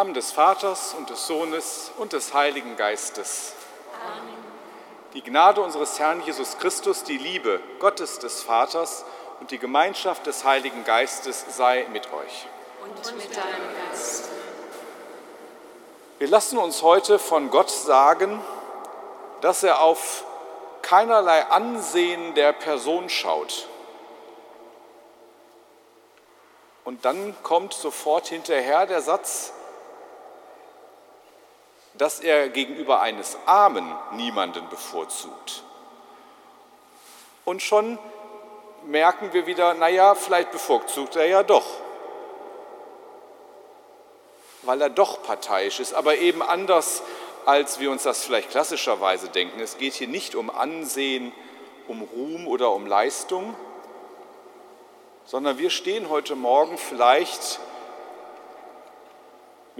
Namen des Vaters und des Sohnes und des Heiligen Geistes. Amen. Die Gnade unseres Herrn Jesus Christus, die Liebe Gottes des Vaters und die Gemeinschaft des Heiligen Geistes sei mit euch. Und mit deinem Geist. Wir lassen uns heute von Gott sagen, dass er auf keinerlei Ansehen der Person schaut. Und dann kommt sofort hinterher der Satz, dass er gegenüber eines Armen niemanden bevorzugt. Und schon merken wir wieder, naja, vielleicht bevorzugt er ja doch, weil er doch parteiisch ist, aber eben anders, als wir uns das vielleicht klassischerweise denken. Es geht hier nicht um Ansehen, um Ruhm oder um Leistung, sondern wir stehen heute Morgen vielleicht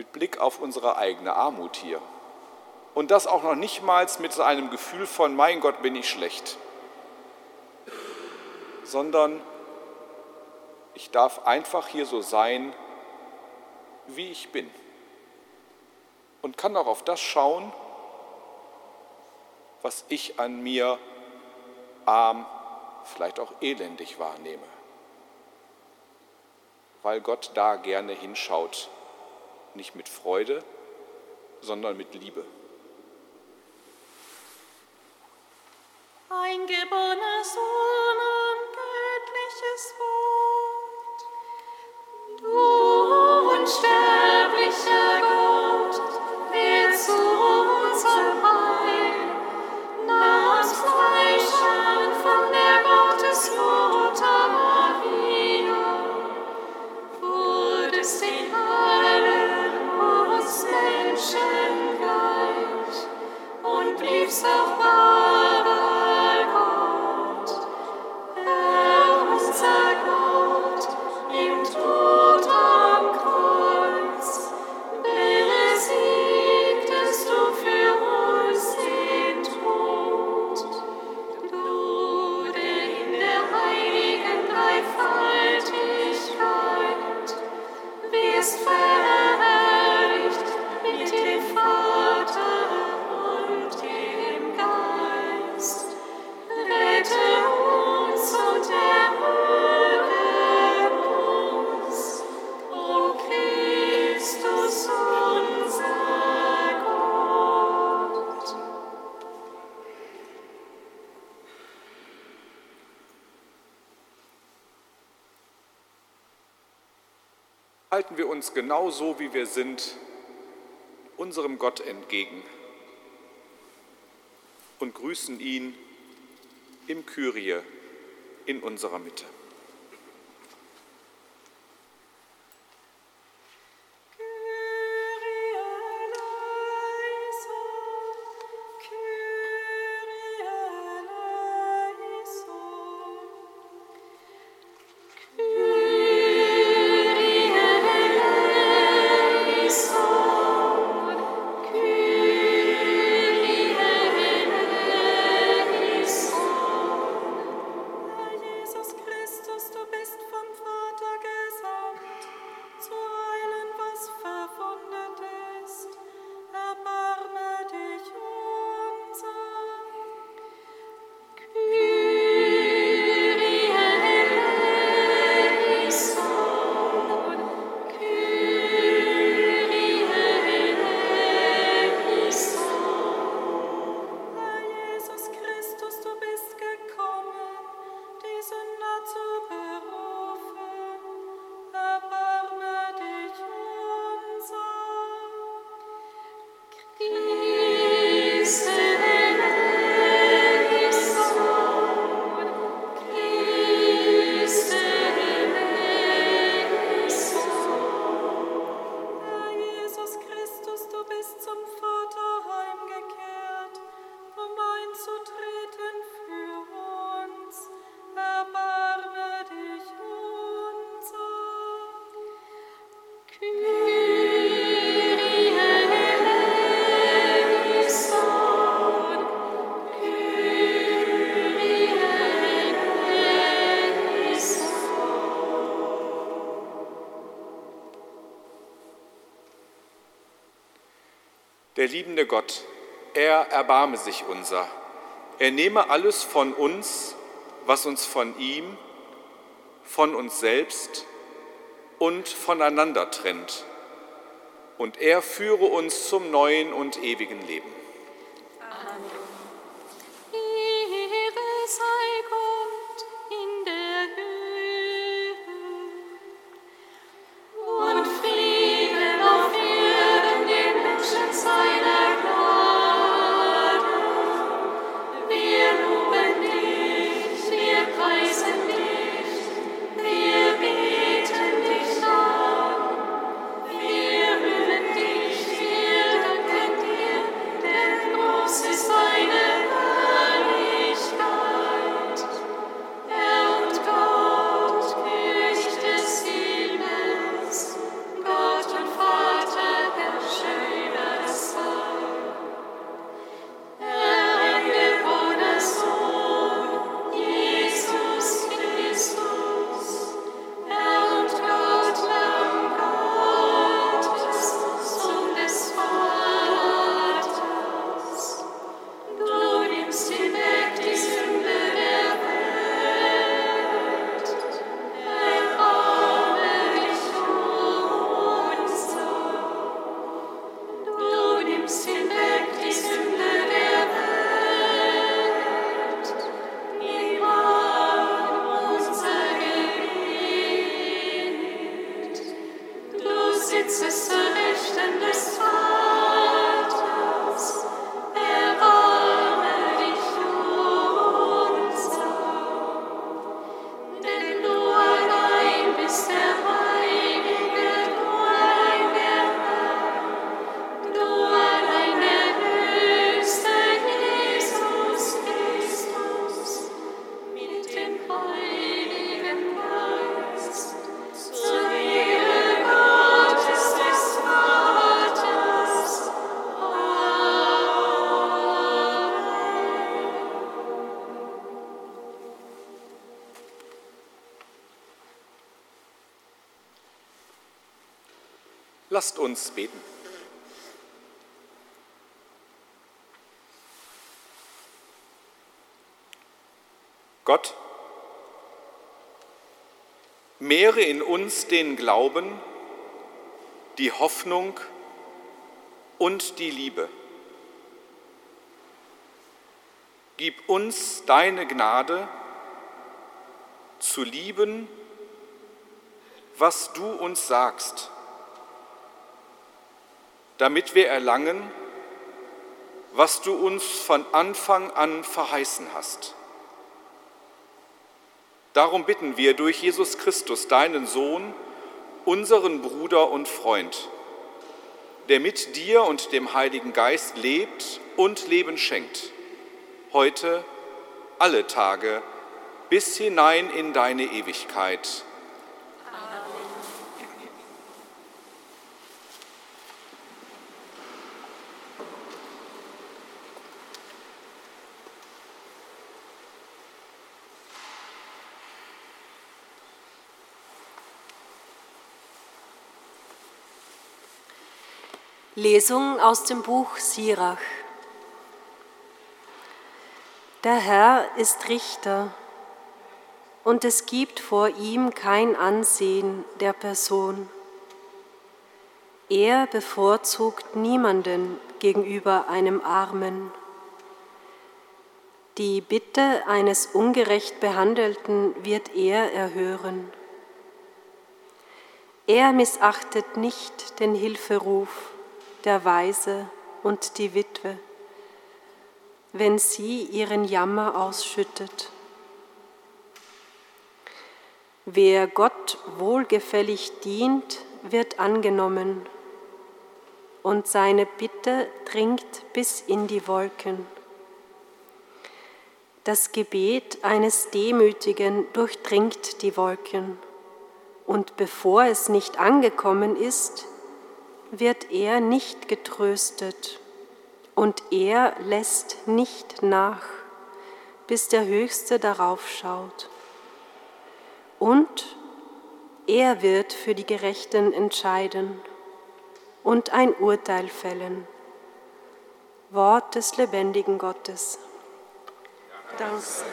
mit Blick auf unsere eigene Armut hier. Und das auch noch nicht mal mit einem Gefühl von, mein Gott, bin ich schlecht, sondern ich darf einfach hier so sein, wie ich bin. Und kann auch auf das schauen, was ich an mir arm, vielleicht auch elendig wahrnehme. Weil Gott da gerne hinschaut nicht mit Freude, sondern mit Liebe. Eingeborener Sohn uns genau so, wie wir sind, unserem Gott entgegen und grüßen ihn im Kyrie in unserer Mitte. Liebende Gott, er erbarme sich unser. Er nehme alles von uns, was uns von ihm, von uns selbst und voneinander trennt. Und er führe uns zum neuen und ewigen Leben. Uns beten. Gott, mehre in uns den Glauben, die Hoffnung und die Liebe. Gib uns deine Gnade zu lieben, was du uns sagst damit wir erlangen, was du uns von Anfang an verheißen hast. Darum bitten wir durch Jesus Christus, deinen Sohn, unseren Bruder und Freund, der mit dir und dem Heiligen Geist lebt und Leben schenkt, heute, alle Tage, bis hinein in deine Ewigkeit. Lesung aus dem Buch Sirach. Der Herr ist Richter und es gibt vor ihm kein Ansehen der Person. Er bevorzugt niemanden gegenüber einem Armen. Die Bitte eines ungerecht Behandelten wird er erhören. Er missachtet nicht den Hilferuf der Weise und die Witwe, wenn sie ihren Jammer ausschüttet. Wer Gott wohlgefällig dient, wird angenommen, und seine Bitte dringt bis in die Wolken. Das Gebet eines Demütigen durchdringt die Wolken, und bevor es nicht angekommen ist, wird er nicht getröstet und er lässt nicht nach, bis der Höchste darauf schaut. Und er wird für die Gerechten entscheiden und ein Urteil fällen. Wort des lebendigen Gottes. Dank sei.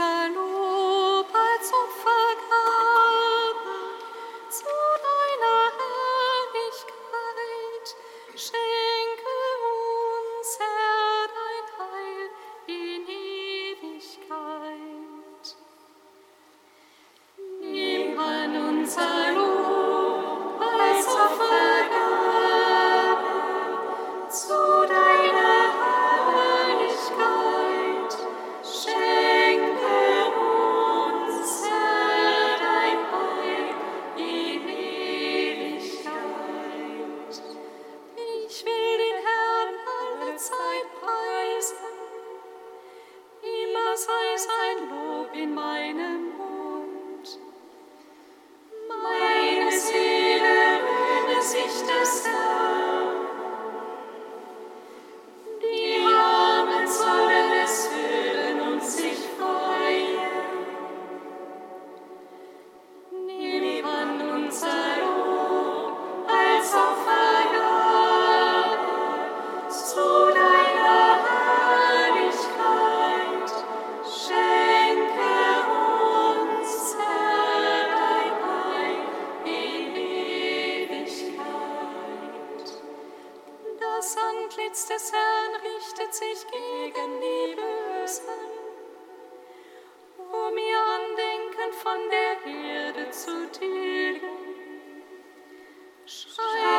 An unser 嗨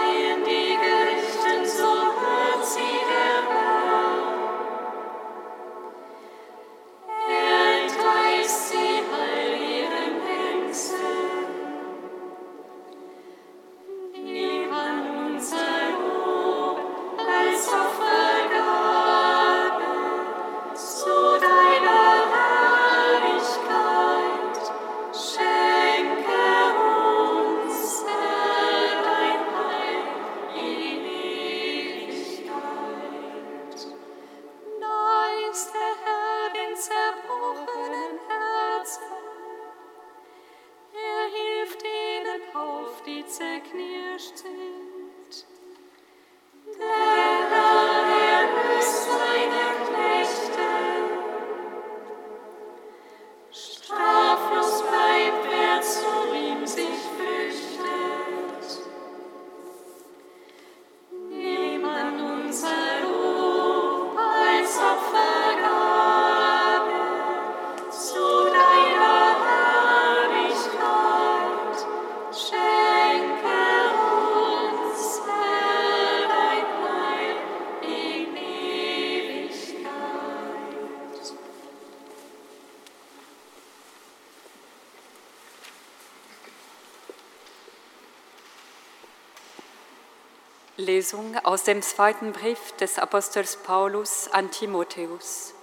Lesung aus dem zweiten Brief des Apostels Paulus an Timotheus.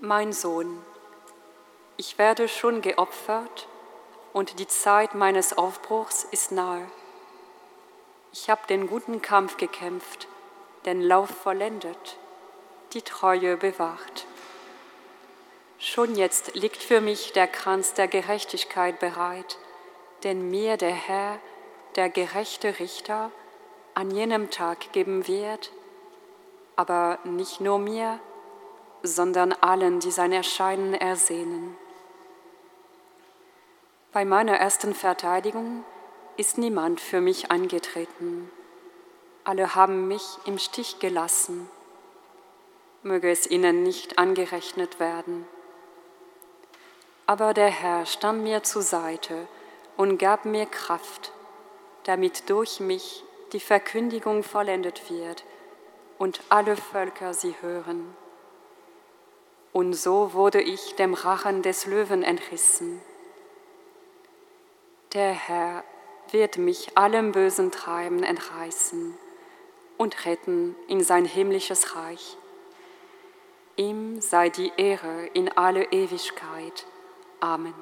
Mein Sohn, ich werde schon geopfert und die Zeit meines Aufbruchs ist nahe. Ich habe den guten Kampf gekämpft, den Lauf vollendet, die Treue bewahrt. Schon jetzt liegt für mich der Kranz der Gerechtigkeit bereit, den mir der Herr, der gerechte Richter an jenem Tag geben wird, aber nicht nur mir, sondern allen, die sein Erscheinen ersehnen. Bei meiner ersten Verteidigung ist niemand für mich angetreten. Alle haben mich im Stich gelassen. Möge es ihnen nicht angerechnet werden. Aber der Herr stand mir zur Seite und gab mir Kraft, damit durch mich die Verkündigung vollendet wird und alle Völker sie hören. Und so wurde ich dem Rachen des Löwen entrissen. Der Herr wird mich allem bösen Treiben entreißen und retten in sein himmlisches Reich. Ihm sei die Ehre in alle Ewigkeit. Amen.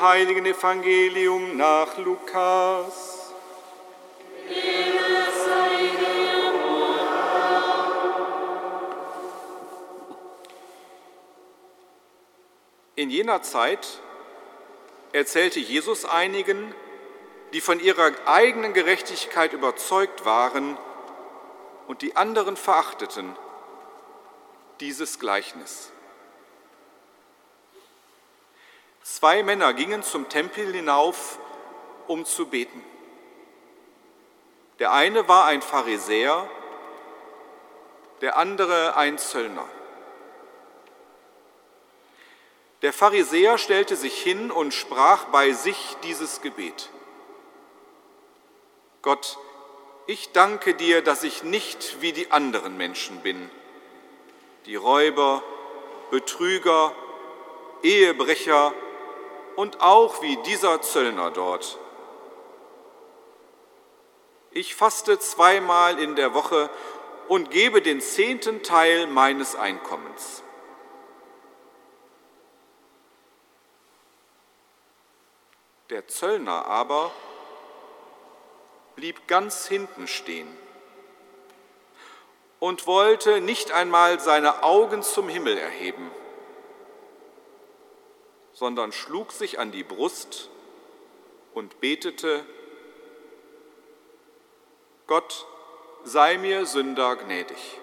Heiligen Evangelium nach Lukas. In jener Zeit erzählte Jesus einigen, die von ihrer eigenen Gerechtigkeit überzeugt waren, und die anderen verachteten dieses Gleichnis. Zwei Männer gingen zum Tempel hinauf, um zu beten. Der eine war ein Pharisäer, der andere ein Zöllner. Der Pharisäer stellte sich hin und sprach bei sich dieses Gebet. Gott, ich danke dir, dass ich nicht wie die anderen Menschen bin, die Räuber, Betrüger, Ehebrecher und auch wie dieser Zöllner dort. Ich faste zweimal in der Woche und gebe den zehnten Teil meines Einkommens. Der Zöllner aber blieb ganz hinten stehen und wollte nicht einmal seine Augen zum Himmel erheben, sondern schlug sich an die Brust und betete, Gott, sei mir Sünder gnädig.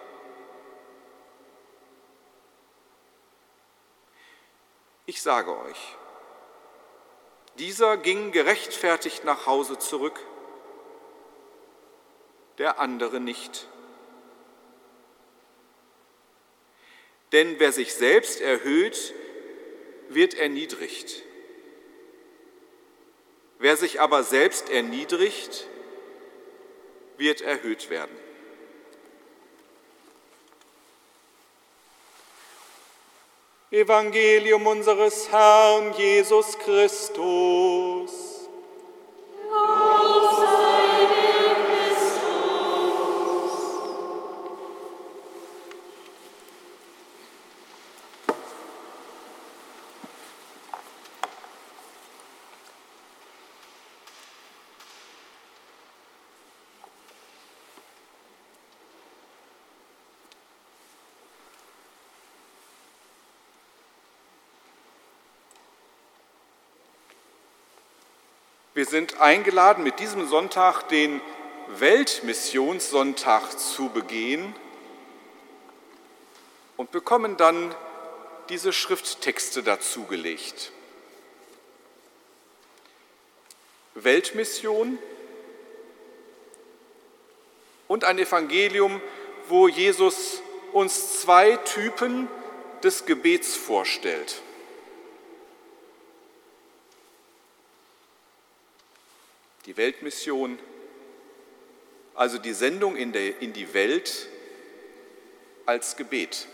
Ich sage euch, dieser ging gerechtfertigt nach Hause zurück der andere nicht. Denn wer sich selbst erhöht, wird erniedrigt. Wer sich aber selbst erniedrigt, wird erhöht werden. Evangelium unseres Herrn Jesus Christus. Wir sind eingeladen, mit diesem Sonntag den Weltmissionssonntag zu begehen und bekommen dann diese Schrifttexte dazugelegt. Weltmission und ein Evangelium, wo Jesus uns zwei Typen des Gebets vorstellt. Die Weltmission, also die Sendung in, der, in die Welt als Gebet.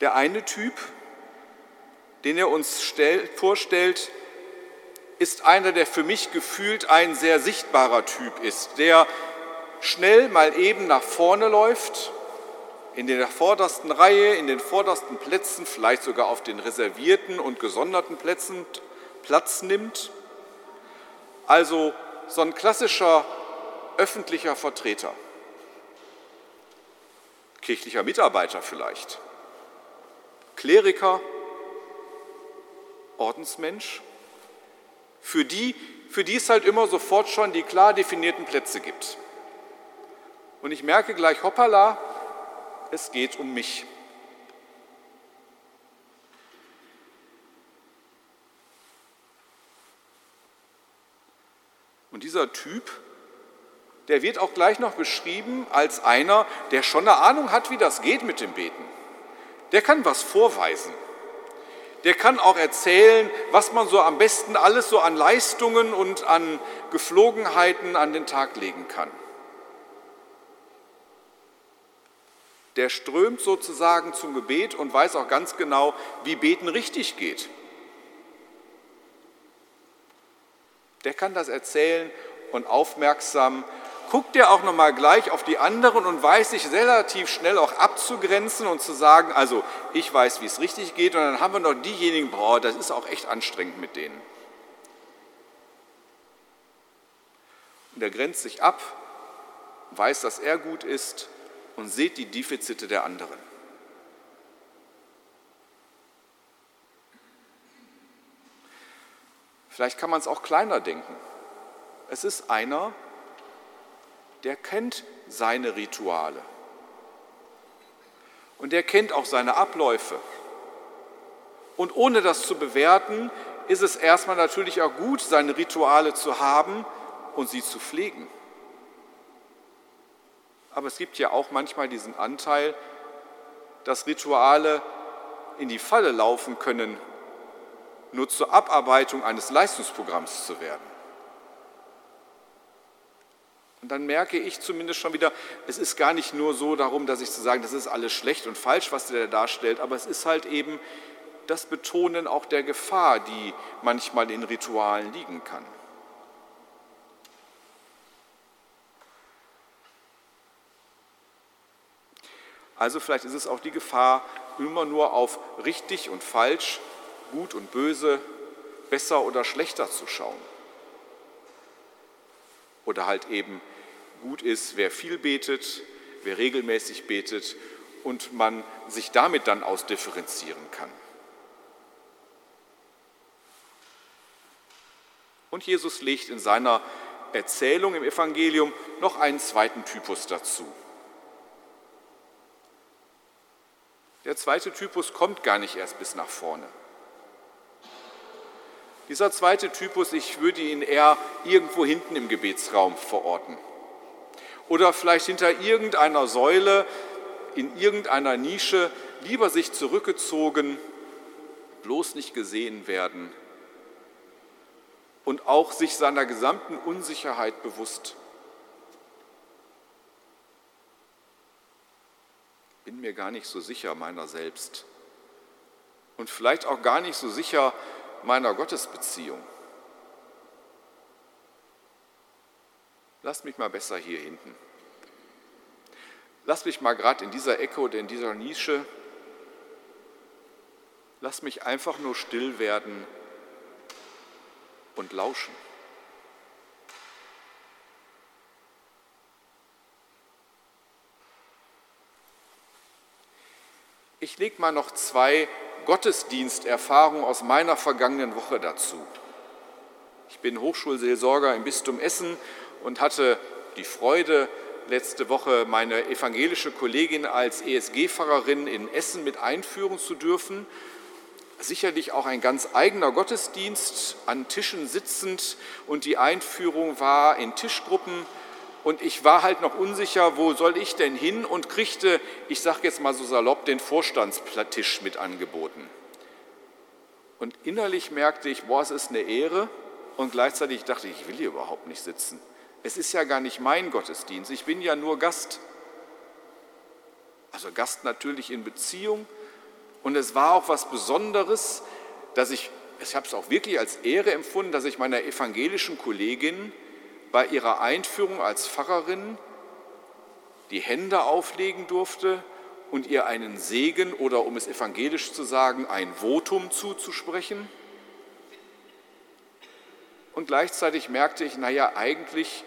Der eine Typ, den er uns stell, vorstellt, ist einer, der für mich gefühlt ein sehr sichtbarer Typ ist, der schnell mal eben nach vorne läuft, in der vordersten Reihe, in den vordersten Plätzen, vielleicht sogar auf den reservierten und gesonderten Plätzen Platz nimmt. Also so ein klassischer öffentlicher Vertreter, kirchlicher Mitarbeiter vielleicht, Kleriker, Ordensmensch, für die, für die es halt immer sofort schon die klar definierten Plätze gibt. Und ich merke gleich, hoppala, es geht um mich. Und dieser Typ der wird auch gleich noch beschrieben als einer, der schon eine Ahnung hat, wie das geht mit dem Beten. Der kann was vorweisen. Der kann auch erzählen, was man so am besten alles so an Leistungen und an Geflogenheiten an den Tag legen kann. Der strömt sozusagen zum Gebet und weiß auch ganz genau, wie Beten richtig geht. Der kann das erzählen und aufmerksam guckt er auch noch mal gleich auf die anderen und weiß sich relativ schnell auch abzugrenzen und zu sagen, also ich weiß, wie es richtig geht und dann haben wir noch diejenigen, boah, das ist auch echt anstrengend mit denen. Und er grenzt sich ab, weiß, dass er gut ist und sieht die Defizite der anderen. Vielleicht kann man es auch kleiner denken. Es ist einer, der kennt seine Rituale. Und der kennt auch seine Abläufe. Und ohne das zu bewerten, ist es erstmal natürlich auch gut, seine Rituale zu haben und sie zu pflegen. Aber es gibt ja auch manchmal diesen Anteil, dass Rituale in die Falle laufen können, nur zur Abarbeitung eines Leistungsprogramms zu werden. Und dann merke ich zumindest schon wieder, es ist gar nicht nur so darum, dass ich zu sagen, das ist alles schlecht und falsch, was der darstellt, aber es ist halt eben das Betonen auch der Gefahr, die manchmal in Ritualen liegen kann. Also vielleicht ist es auch die Gefahr, immer nur auf richtig und falsch, gut und böse, besser oder schlechter zu schauen. Oder halt eben gut ist, wer viel betet, wer regelmäßig betet und man sich damit dann ausdifferenzieren kann. Und Jesus legt in seiner Erzählung im Evangelium noch einen zweiten Typus dazu. Der zweite Typus kommt gar nicht erst bis nach vorne. Dieser zweite Typus, ich würde ihn eher irgendwo hinten im Gebetsraum verorten oder vielleicht hinter irgendeiner Säule, in irgendeiner Nische, lieber sich zurückgezogen, bloß nicht gesehen werden und auch sich seiner gesamten Unsicherheit bewusst. Bin mir gar nicht so sicher meiner selbst und vielleicht auch gar nicht so sicher meiner Gottesbeziehung. Lass mich mal besser hier hinten. Lass mich mal gerade in dieser Ecke oder in dieser Nische. Lass mich einfach nur still werden und lauschen. Ich lege mal noch zwei Gottesdiensterfahrungen aus meiner vergangenen Woche dazu. Ich bin Hochschulseelsorger im Bistum Essen und hatte die Freude, letzte Woche meine evangelische Kollegin als ESG-Pfarrerin in Essen mit einführen zu dürfen. Sicherlich auch ein ganz eigener Gottesdienst, an Tischen sitzend und die Einführung war in Tischgruppen und ich war halt noch unsicher, wo soll ich denn hin und kriegte, ich sage jetzt mal so salopp, den Vorstandstisch mit angeboten. Und innerlich merkte ich, boah, es ist eine Ehre und gleichzeitig dachte ich, ich will hier überhaupt nicht sitzen. Es ist ja gar nicht mein Gottesdienst, ich bin ja nur Gast. Also Gast natürlich in Beziehung. Und es war auch was Besonderes, dass ich, ich habe es auch wirklich als Ehre empfunden, dass ich meiner evangelischen Kollegin bei ihrer Einführung als Pfarrerin die Hände auflegen durfte und ihr einen Segen oder um es evangelisch zu sagen, ein Votum zuzusprechen. Und gleichzeitig merkte ich, naja, eigentlich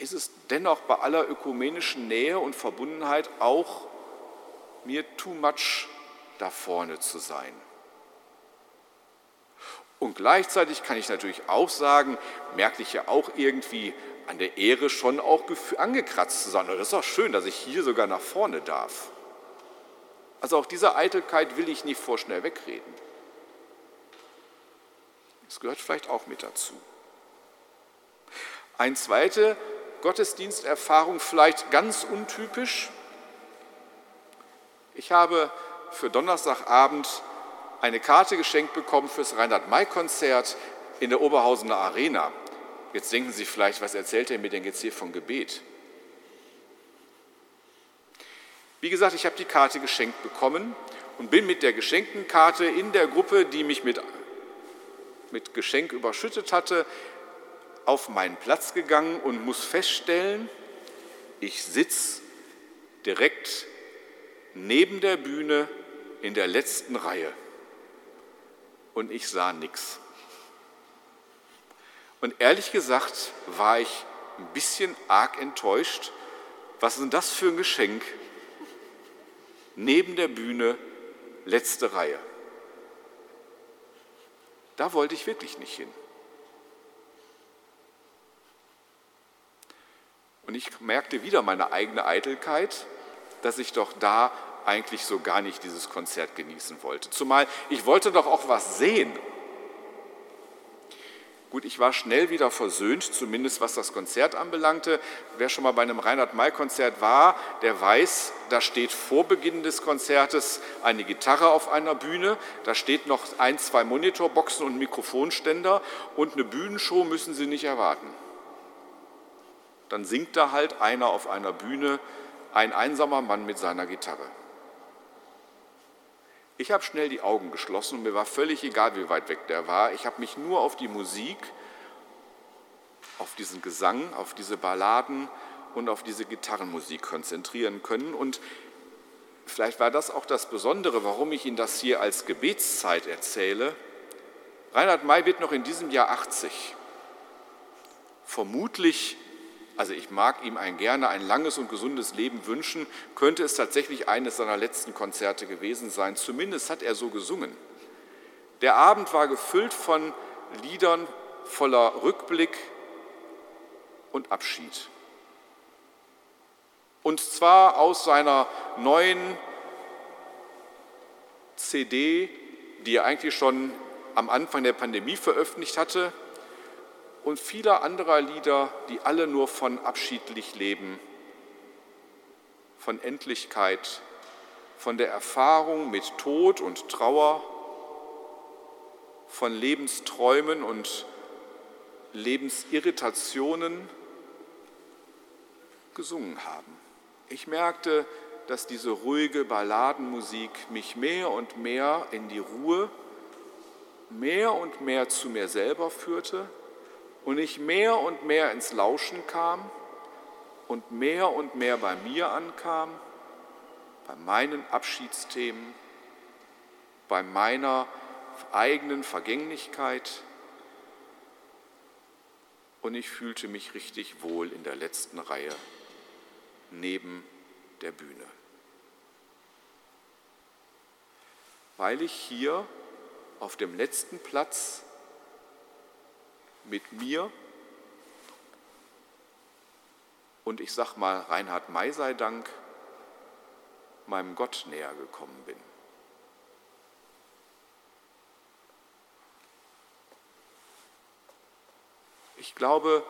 ist es dennoch bei aller ökumenischen Nähe und Verbundenheit auch mir too much da vorne zu sein. Und gleichzeitig kann ich natürlich auch sagen, merke ich ja auch irgendwie an der Ehre schon auch angekratzt zu sein. Das ist auch schön, dass ich hier sogar nach vorne darf. Also auch diese Eitelkeit will ich nicht vorschnell wegreden. Das gehört vielleicht auch mit dazu. Eine zweite Gottesdiensterfahrung, vielleicht ganz untypisch. Ich habe für Donnerstagabend eine Karte geschenkt bekommen fürs Reinhard-May-Konzert in der Oberhausener Arena. Jetzt denken Sie vielleicht, was erzählt er mir denn jetzt hier von Gebet? Wie gesagt, ich habe die Karte geschenkt bekommen und bin mit der geschenkten Karte in der Gruppe, die mich mit, mit Geschenk überschüttet hatte, auf meinen Platz gegangen und muss feststellen, ich sitze direkt neben der Bühne in der letzten Reihe und ich sah nichts. Und ehrlich gesagt war ich ein bisschen arg enttäuscht. Was ist denn das für ein Geschenk? Neben der Bühne, letzte Reihe. Da wollte ich wirklich nicht hin. Und ich merkte wieder meine eigene Eitelkeit, dass ich doch da eigentlich so gar nicht dieses Konzert genießen wollte. Zumal ich wollte doch auch was sehen. Gut, ich war schnell wieder versöhnt, zumindest was das Konzert anbelangte. Wer schon mal bei einem Reinhard-May-Konzert war, der weiß, da steht vor Beginn des Konzertes eine Gitarre auf einer Bühne, da steht noch ein, zwei Monitorboxen und Mikrofonständer und eine Bühnenshow müssen Sie nicht erwarten dann singt da halt einer auf einer Bühne, ein einsamer Mann mit seiner Gitarre. Ich habe schnell die Augen geschlossen und mir war völlig egal, wie weit weg der war. Ich habe mich nur auf die Musik, auf diesen Gesang, auf diese Balladen und auf diese Gitarrenmusik konzentrieren können. Und vielleicht war das auch das Besondere, warum ich Ihnen das hier als Gebetszeit erzähle. Reinhard May wird noch in diesem Jahr 80. Vermutlich also ich mag ihm ein gerne ein langes und gesundes Leben wünschen, könnte es tatsächlich eines seiner letzten Konzerte gewesen sein. Zumindest hat er so gesungen. Der Abend war gefüllt von Liedern voller Rückblick und Abschied. Und zwar aus seiner neuen CD, die er eigentlich schon am Anfang der Pandemie veröffentlicht hatte, und vieler anderer Lieder, die alle nur von abschiedlich leben, von Endlichkeit, von der Erfahrung mit Tod und Trauer, von Lebensträumen und Lebensirritationen gesungen haben. Ich merkte, dass diese ruhige Balladenmusik mich mehr und mehr in die Ruhe, mehr und mehr zu mir selber führte und ich mehr und mehr ins Lauschen kam und mehr und mehr bei mir ankam, bei meinen Abschiedsthemen, bei meiner eigenen Vergänglichkeit. Und ich fühlte mich richtig wohl in der letzten Reihe neben der Bühne. Weil ich hier auf dem letzten Platz mit mir und ich sag mal Reinhard May sei Dank meinem Gott näher gekommen bin. Ich glaube,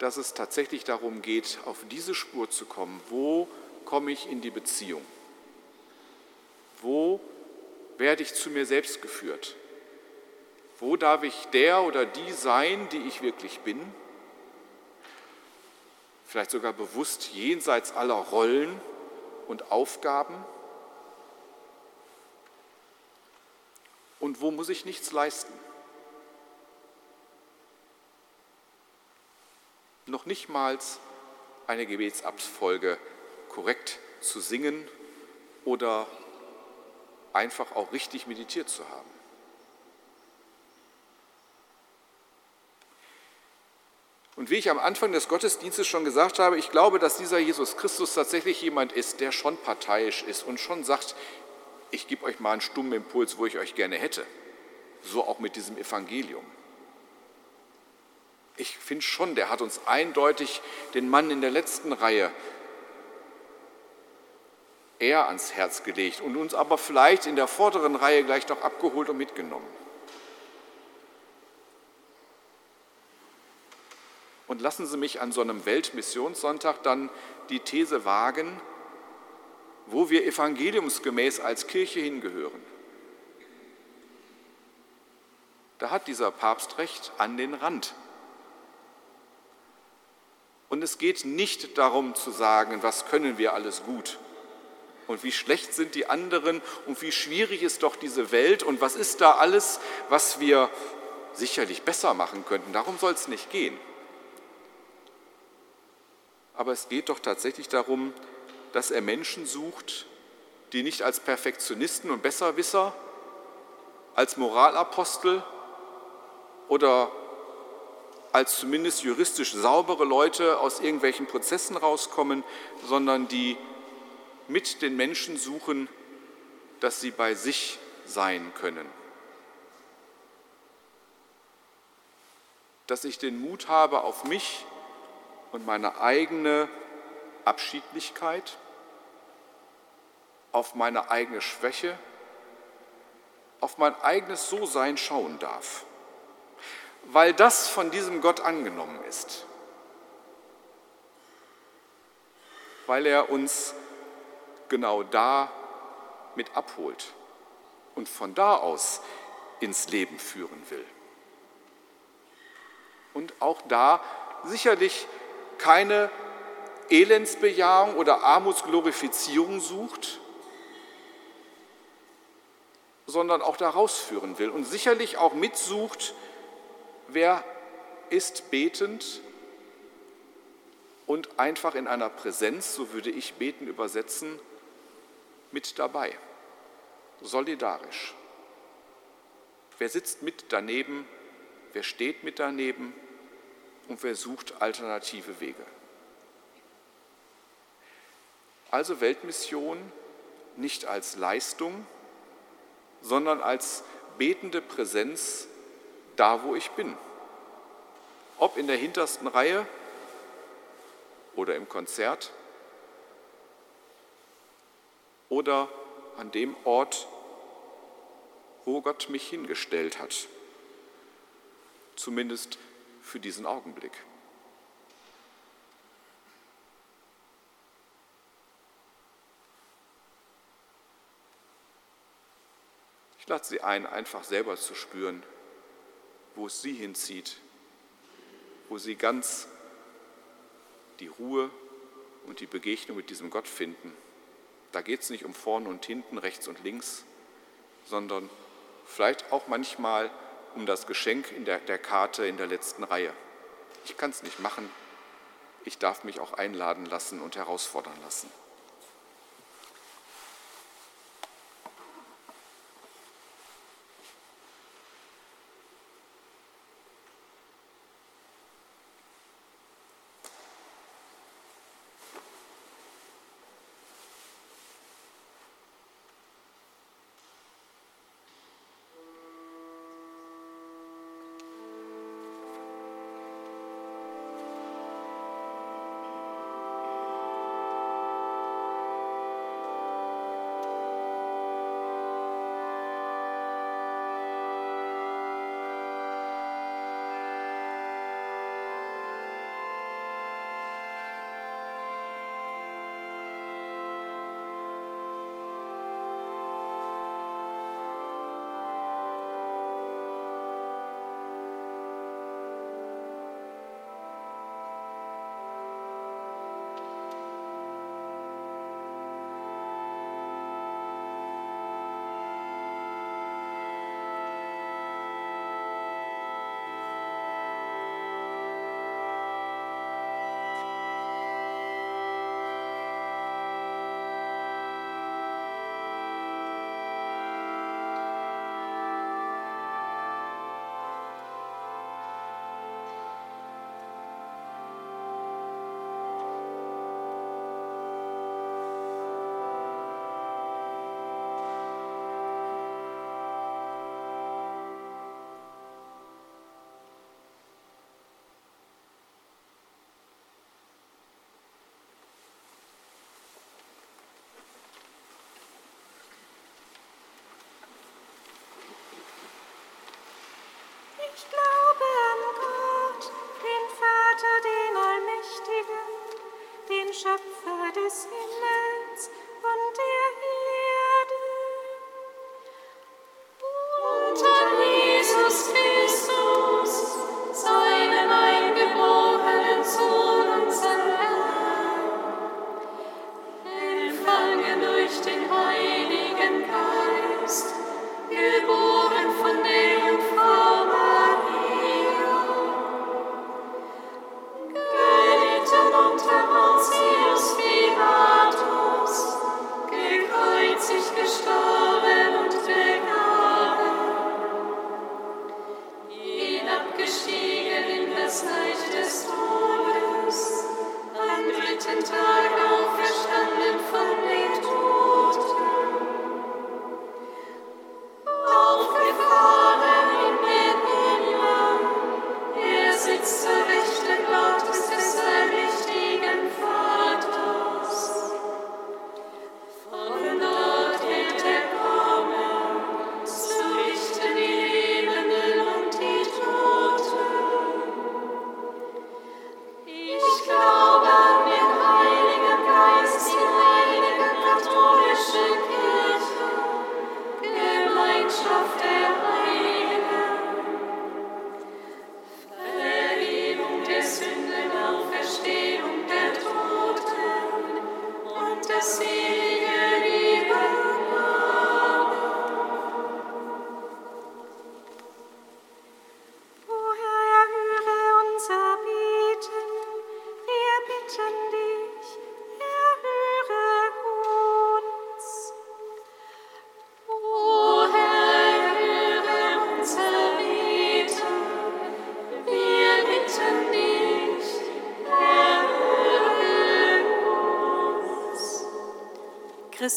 dass es tatsächlich darum geht, auf diese Spur zu kommen. Wo komme ich in die Beziehung? Wo werde ich zu mir selbst geführt? Wo darf ich der oder die sein, die ich wirklich bin? Vielleicht sogar bewusst jenseits aller Rollen und Aufgaben? Und wo muss ich nichts leisten? Noch nicht mal eine Gebetsabfolge korrekt zu singen oder einfach auch richtig meditiert zu haben. Und wie ich am Anfang des Gottesdienstes schon gesagt habe, ich glaube, dass dieser Jesus Christus tatsächlich jemand ist, der schon parteiisch ist und schon sagt, ich gebe euch mal einen stummen Impuls, wo ich euch gerne hätte. So auch mit diesem Evangelium. Ich finde schon, der hat uns eindeutig den Mann in der letzten Reihe eher ans Herz gelegt und uns aber vielleicht in der vorderen Reihe gleich noch abgeholt und mitgenommen. Und lassen Sie mich an so einem Weltmissionssonntag dann die These wagen, wo wir evangeliumsgemäß als Kirche hingehören. Da hat dieser Papst recht an den Rand. Und es geht nicht darum zu sagen, was können wir alles gut und wie schlecht sind die anderen und wie schwierig ist doch diese Welt und was ist da alles, was wir sicherlich besser machen könnten. Darum soll es nicht gehen. Aber es geht doch tatsächlich darum, dass er Menschen sucht, die nicht als Perfektionisten und Besserwisser, als Moralapostel oder als zumindest juristisch saubere Leute aus irgendwelchen Prozessen rauskommen, sondern die mit den Menschen suchen, dass sie bei sich sein können. Dass ich den Mut habe, auf mich und meine eigene Abschiedlichkeit, auf meine eigene Schwäche, auf mein eigenes So-Sein schauen darf weil das von diesem Gott angenommen ist, weil er uns genau da mit abholt und von da aus ins Leben führen will. Und auch da sicherlich keine Elendsbejahung oder Armutsglorifizierung sucht, sondern auch da rausführen will und sicherlich auch mitsucht, Wer ist betend und einfach in einer Präsenz, so würde ich beten übersetzen, mit dabei, solidarisch? Wer sitzt mit daneben, wer steht mit daneben und wer sucht alternative Wege? Also Weltmission nicht als Leistung, sondern als betende Präsenz da, wo ich bin. Ob in der hintersten Reihe oder im Konzert oder an dem Ort, wo Gott mich hingestellt hat. Zumindest für diesen Augenblick. Ich lade Sie ein, einfach selber zu spüren, wo es sie hinzieht, wo sie ganz die Ruhe und die Begegnung mit diesem Gott finden. Da geht es nicht um vorne und hinten, rechts und links, sondern vielleicht auch manchmal um das Geschenk in der, der Karte in der letzten Reihe. Ich kann es nicht machen, ich darf mich auch einladen lassen und herausfordern lassen. Ich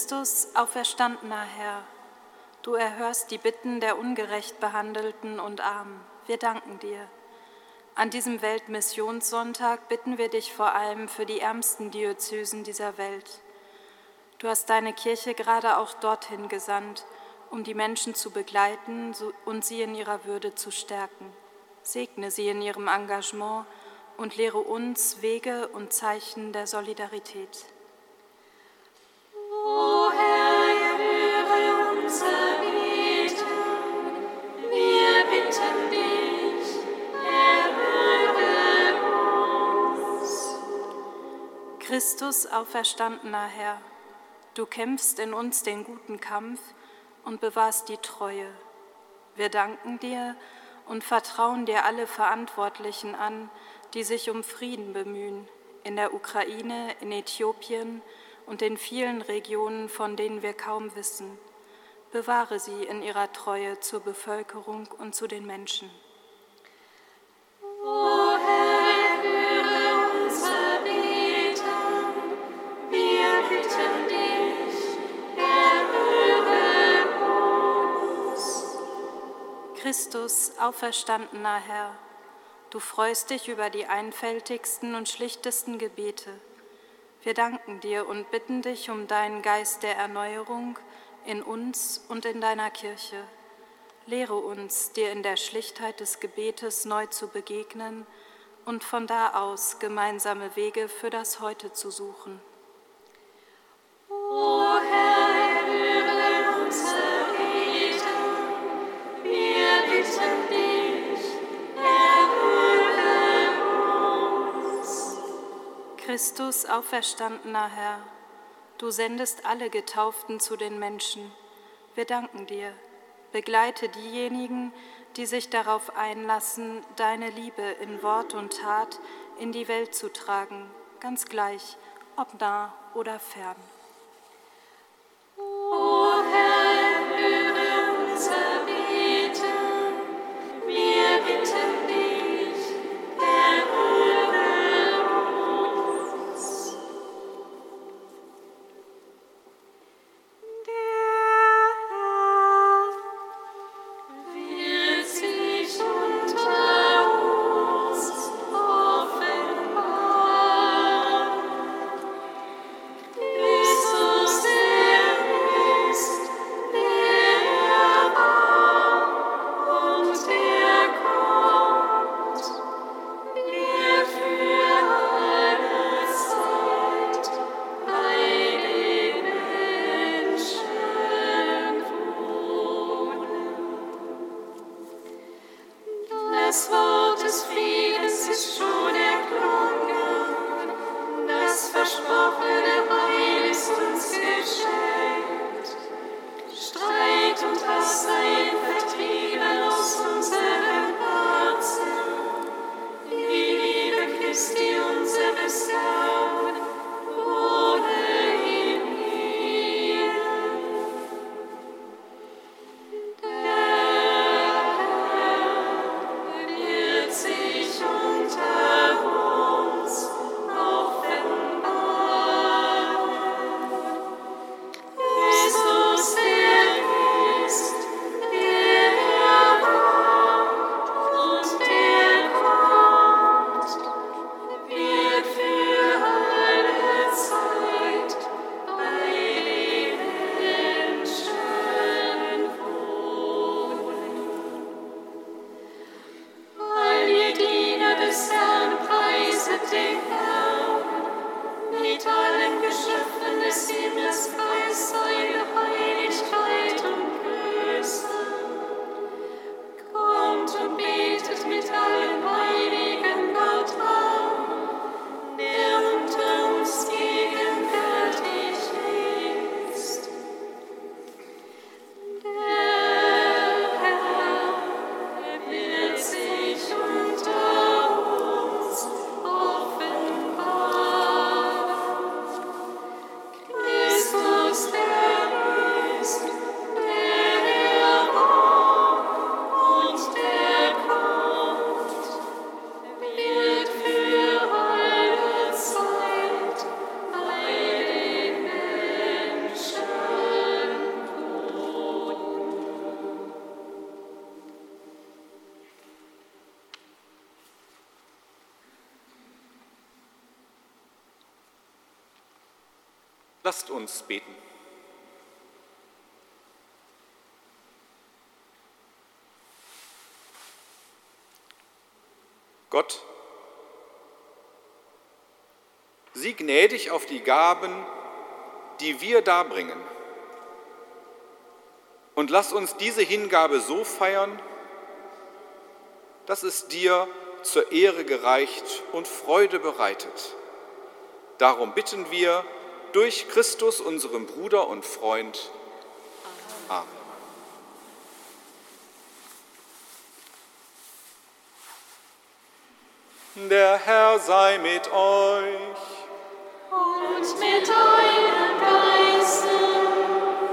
Christus, auferstandener Herr, du erhörst die Bitten der ungerecht Behandelten und Armen. Wir danken dir. An diesem Weltmissionssonntag bitten wir dich vor allem für die ärmsten Diözesen dieser Welt. Du hast deine Kirche gerade auch dorthin gesandt, um die Menschen zu begleiten und sie in ihrer Würde zu stärken. Segne sie in ihrem Engagement und lehre uns Wege und Zeichen der Solidarität. Christus, auferstandener Herr, du kämpfst in uns den guten Kampf und bewahrst die Treue. Wir danken dir und vertrauen dir alle Verantwortlichen an, die sich um Frieden bemühen, in der Ukraine, in Äthiopien und in vielen Regionen, von denen wir kaum wissen. Bewahre sie in ihrer Treue zur Bevölkerung und zu den Menschen. O Christus, auferstandener Herr, du freust dich über die einfältigsten und schlichtesten Gebete. Wir danken dir und bitten dich um deinen Geist der Erneuerung in uns und in deiner Kirche. Lehre uns, dir in der Schlichtheit des Gebetes neu zu begegnen und von da aus gemeinsame Wege für das Heute zu suchen. O Herr, Christus, auferstandener Herr, du sendest alle Getauften zu den Menschen. Wir danken dir. Begleite diejenigen, die sich darauf einlassen, deine Liebe in Wort und Tat in die Welt zu tragen, ganz gleich, ob nah oder fern. Lasst uns beten. Gott, sieh gnädig auf die Gaben, die wir darbringen. Und lass uns diese Hingabe so feiern, dass es dir zur Ehre gereicht und Freude bereitet. Darum bitten wir durch Christus, unserem Bruder und Freund. Amen. Der Herr sei mit euch. Und mit deinem Geiste.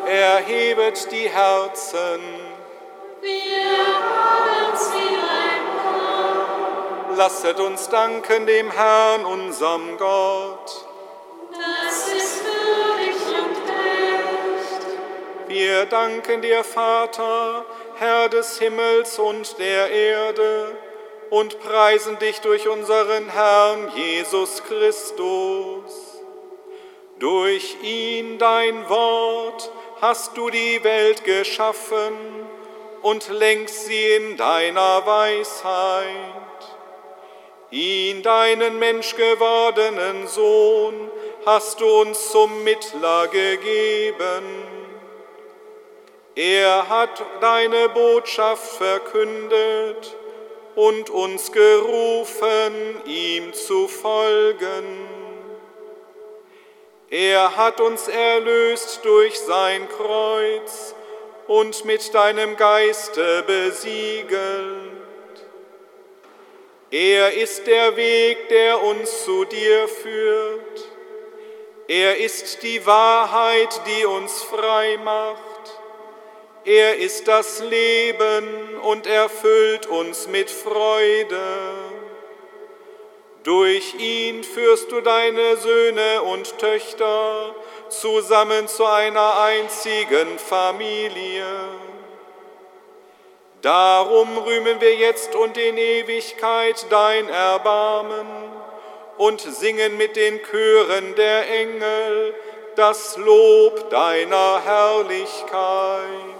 Erhebet die Herzen. Wir haben sie ein Lasset uns danken dem Herrn, unserem Gott. Wir danken dir, Vater, Herr des Himmels und der Erde, und preisen dich durch unseren Herrn Jesus Christus. Durch ihn, dein Wort, hast du die Welt geschaffen und lenkst sie in deiner Weisheit. Ihn, deinen menschgewordenen Sohn, hast du uns zum Mittler gegeben. Er hat deine Botschaft verkündet und uns gerufen, ihm zu folgen. Er hat uns erlöst durch sein Kreuz und mit deinem Geiste besiegelt. Er ist der Weg, der uns zu dir führt. Er ist die Wahrheit, die uns frei macht. Er ist das Leben und erfüllt uns mit Freude. Durch ihn führst du deine Söhne und Töchter zusammen zu einer einzigen Familie. Darum rühmen wir jetzt und in Ewigkeit dein Erbarmen und singen mit den Chören der Engel das Lob deiner Herrlichkeit.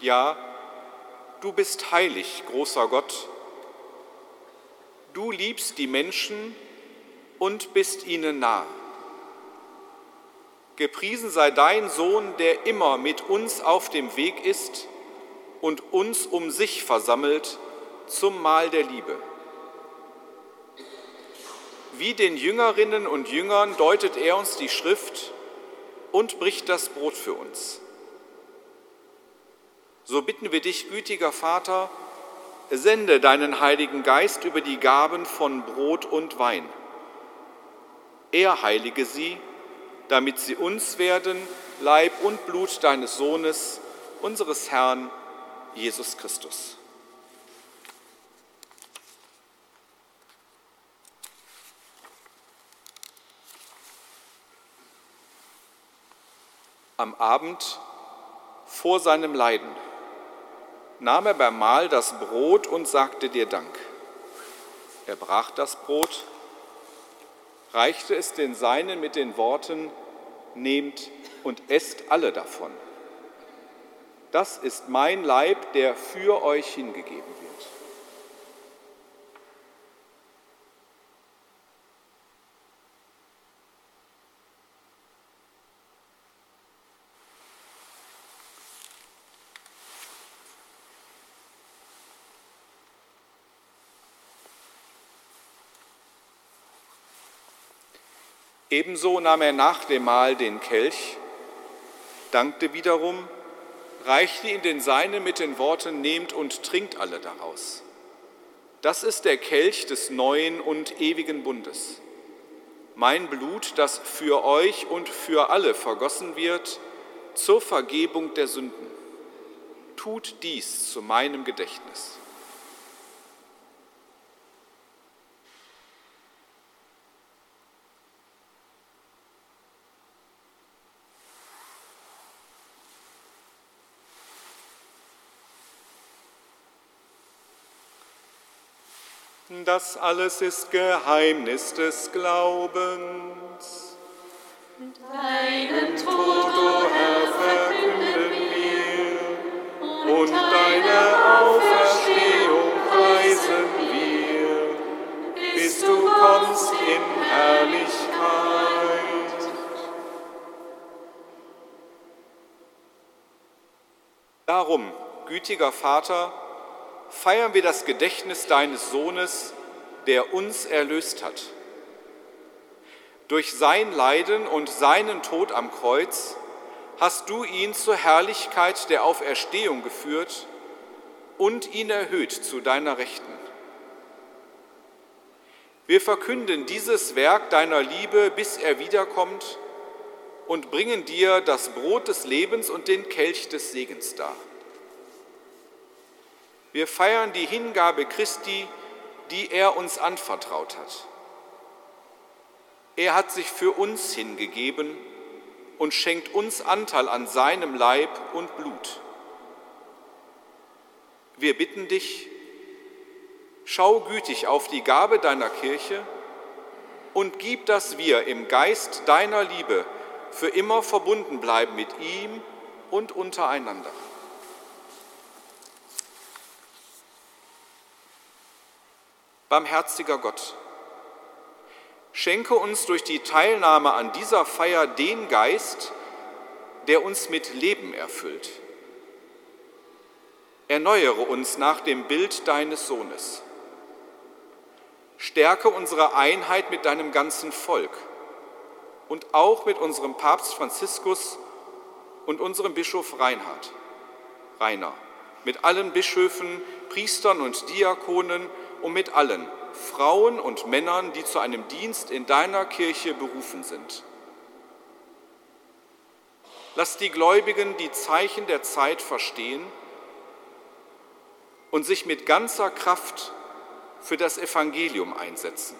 Ja, du bist heilig, großer Gott. Du liebst die Menschen und bist ihnen nah. Gepriesen sei dein Sohn, der immer mit uns auf dem Weg ist und uns um sich versammelt zum Mahl der Liebe. Wie den Jüngerinnen und Jüngern deutet er uns die Schrift und bricht das Brot für uns. So bitten wir dich, gütiger Vater, sende deinen Heiligen Geist über die Gaben von Brot und Wein. Er heilige sie, damit sie uns werden, Leib und Blut deines Sohnes, unseres Herrn Jesus Christus. Am Abend vor seinem Leiden nahm er beim Mahl das Brot und sagte dir Dank. Er brach das Brot, reichte es den Seinen mit den Worten, Nehmt und esst alle davon. Das ist mein Leib, der für euch hingegeben wird. Ebenso nahm er nach dem Mahl den Kelch, dankte wiederum, reichte ihn den Seinen mit den Worten, nehmt und trinkt alle daraus. Das ist der Kelch des neuen und ewigen Bundes. Mein Blut, das für euch und für alle vergossen wird, zur Vergebung der Sünden. Tut dies zu meinem Gedächtnis. Das alles ist Geheimnis des Glaubens. Deinen Tod, o Herr, verkünden wir, und deine Auferstehung preisen wir, bis du kommst in Herrlichkeit. Darum, gütiger Vater, feiern wir das Gedächtnis deines Sohnes, der uns erlöst hat. Durch sein Leiden und seinen Tod am Kreuz hast du ihn zur Herrlichkeit der Auferstehung geführt und ihn erhöht zu deiner Rechten. Wir verkünden dieses Werk deiner Liebe, bis er wiederkommt, und bringen dir das Brot des Lebens und den Kelch des Segens dar. Wir feiern die Hingabe Christi, die er uns anvertraut hat. Er hat sich für uns hingegeben und schenkt uns Anteil an seinem Leib und Blut. Wir bitten dich, schau gütig auf die Gabe deiner Kirche und gib, dass wir im Geist deiner Liebe für immer verbunden bleiben mit ihm und untereinander. Barmherziger Gott, schenke uns durch die Teilnahme an dieser Feier den Geist, der uns mit Leben erfüllt. Erneuere uns nach dem Bild deines Sohnes. Stärke unsere Einheit mit deinem ganzen Volk und auch mit unserem Papst Franziskus und unserem Bischof Reinhard, Rainer, mit allen Bischöfen, Priestern und Diakonen und mit allen Frauen und Männern, die zu einem Dienst in deiner Kirche berufen sind. Lass die Gläubigen die Zeichen der Zeit verstehen und sich mit ganzer Kraft für das Evangelium einsetzen.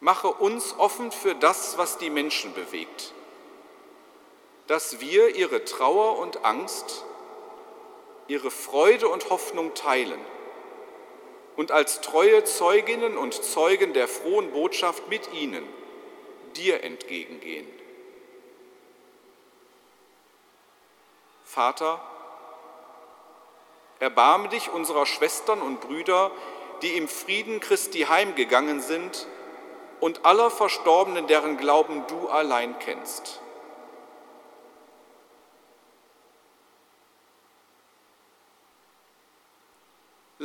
Mache uns offen für das, was die Menschen bewegt, dass wir ihre Trauer und Angst ihre Freude und Hoffnung teilen und als treue Zeuginnen und Zeugen der frohen Botschaft mit ihnen dir entgegengehen. Vater, erbarme dich unserer Schwestern und Brüder, die im Frieden Christi heimgegangen sind, und aller Verstorbenen, deren Glauben du allein kennst.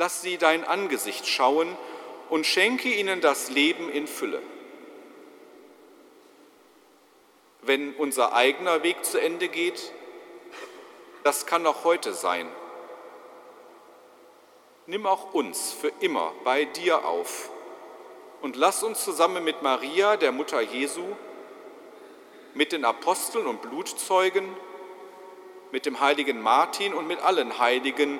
Lass sie dein Angesicht schauen und schenke ihnen das Leben in Fülle. Wenn unser eigener Weg zu Ende geht, das kann auch heute sein. Nimm auch uns für immer bei dir auf und lass uns zusammen mit Maria, der Mutter Jesu, mit den Aposteln und Blutzeugen, mit dem heiligen Martin und mit allen Heiligen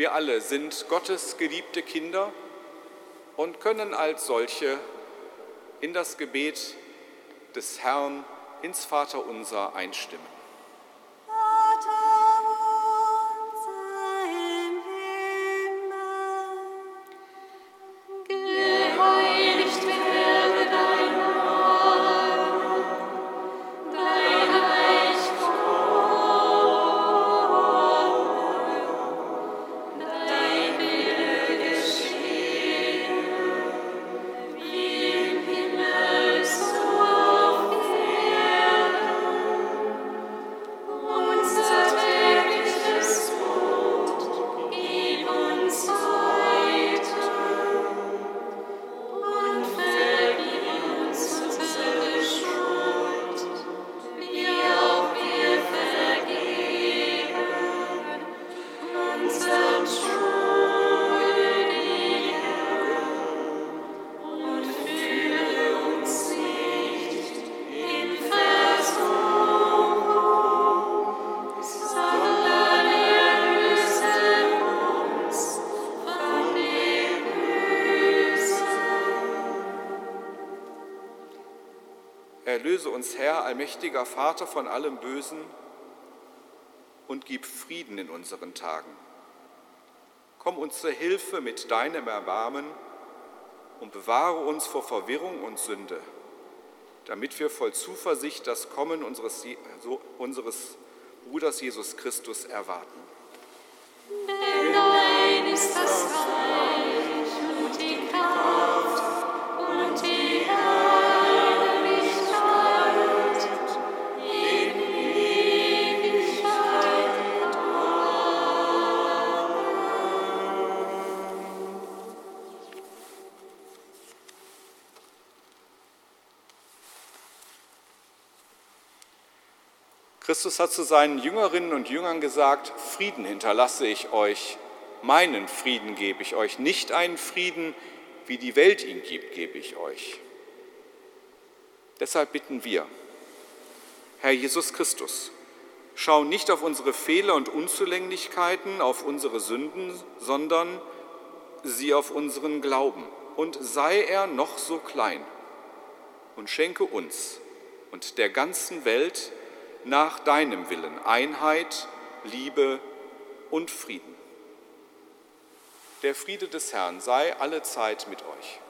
Wir alle sind Gottes geliebte Kinder und können als solche in das Gebet des Herrn ins Vaterunser einstimmen. Uns, Herr, allmächtiger Vater, von allem Bösen und gib Frieden in unseren Tagen. Komm uns zur Hilfe mit deinem Erbarmen und bewahre uns vor Verwirrung und Sünde, damit wir voll Zuversicht das Kommen unseres, unseres Bruders Jesus Christus erwarten. Denn dein ist das Reich Christus hat zu seinen Jüngerinnen und Jüngern gesagt, Frieden hinterlasse ich euch, meinen Frieden gebe ich euch, nicht einen Frieden, wie die Welt ihn gibt, gebe ich euch. Deshalb bitten wir, Herr Jesus Christus, schau nicht auf unsere Fehler und Unzulänglichkeiten, auf unsere Sünden, sondern sieh auf unseren Glauben und sei er noch so klein und schenke uns und der ganzen Welt nach deinem Willen Einheit, Liebe und Frieden. Der Friede des Herrn sei alle Zeit mit euch.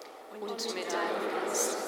Und mit deinem Geist.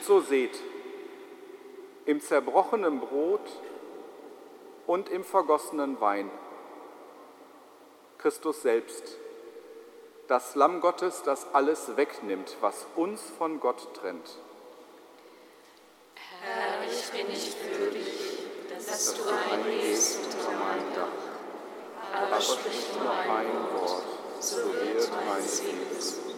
Und so seht, im zerbrochenen Brot und im vergossenen Wein Christus selbst, das Lamm Gottes, das alles wegnimmt, was uns von Gott trennt. Herr, ich bin nicht würdig, dass du eingehst unter mein Dach. Aber sprich nur ein Wort, so wird mein Seele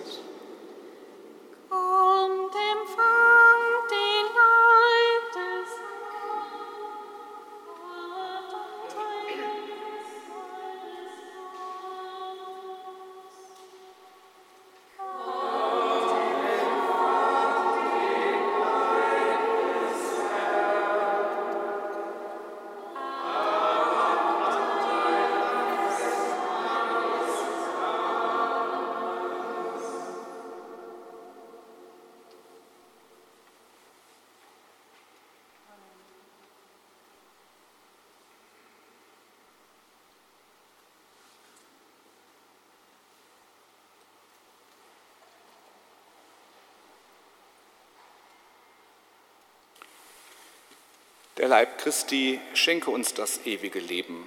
Leib Christi schenke uns das ewige Leben.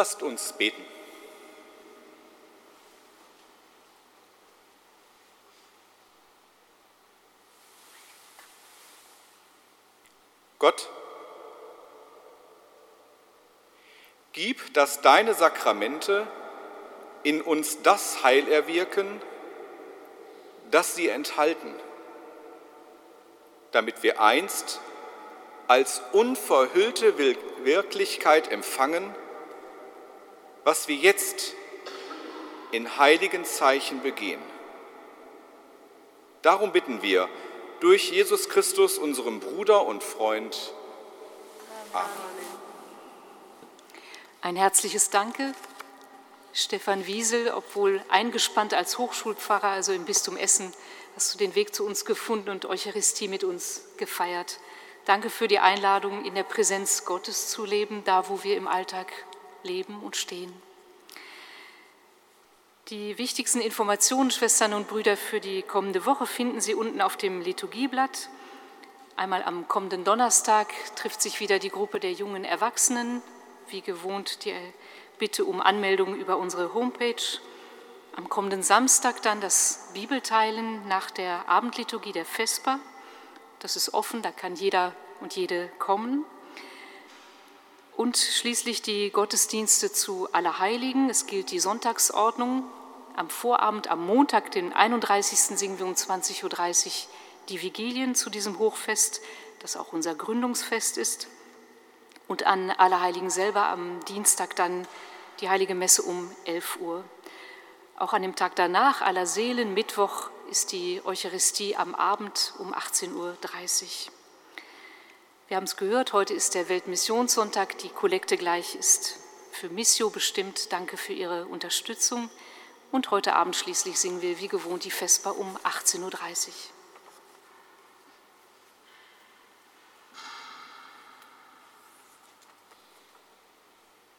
Lasst uns beten. Gott, gib, dass deine Sakramente in uns das Heil erwirken, das sie enthalten, damit wir einst als unverhüllte Wirklichkeit empfangen, was wir jetzt in heiligen Zeichen begehen. Darum bitten wir durch Jesus Christus, unserem Bruder und Freund. Ein herzliches Danke, Stefan Wiesel, obwohl eingespannt als Hochschulpfarrer, also im Bistum Essen, hast du den Weg zu uns gefunden und Eucharistie mit uns gefeiert. Danke für die Einladung, in der Präsenz Gottes zu leben, da wo wir im Alltag leben und stehen. Die wichtigsten Informationen, Schwestern und Brüder, für die kommende Woche finden Sie unten auf dem Liturgieblatt. Einmal am kommenden Donnerstag trifft sich wieder die Gruppe der jungen Erwachsenen. Wie gewohnt die Bitte um Anmeldung über unsere Homepage. Am kommenden Samstag dann das Bibelteilen nach der Abendliturgie der Vesper. Das ist offen, da kann jeder und jede kommen. Und schließlich die Gottesdienste zu Allerheiligen. Es gilt die Sonntagsordnung. Am Vorabend, am Montag, den 31. singen wir um 20.30 Uhr die Vigilien zu diesem Hochfest, das auch unser Gründungsfest ist. Und an Allerheiligen selber am Dienstag dann die Heilige Messe um 11 Uhr. Auch an dem Tag danach, aller Seelen, Mittwoch, ist die Eucharistie am Abend um 18.30 Uhr. Wir haben es gehört, heute ist der Weltmissionssonntag. Die Kollekte gleich ist für Missio bestimmt. Danke für Ihre Unterstützung. Und heute Abend schließlich singen wir wie gewohnt die Vesper um 18.30 Uhr.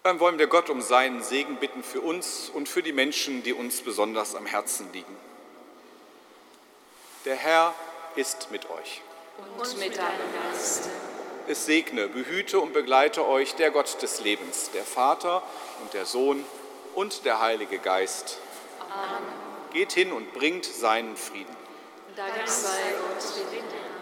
Dann wollen wir Gott um seinen Segen bitten für uns und für die Menschen, die uns besonders am Herzen liegen. Der Herr ist mit euch. Und mit deinem Geiste. Es segne, behüte und begleite euch der Gott des Lebens, der Vater und der Sohn und der Heilige Geist. Amen. Geht hin und bringt seinen Frieden. Dank sei Gott, dem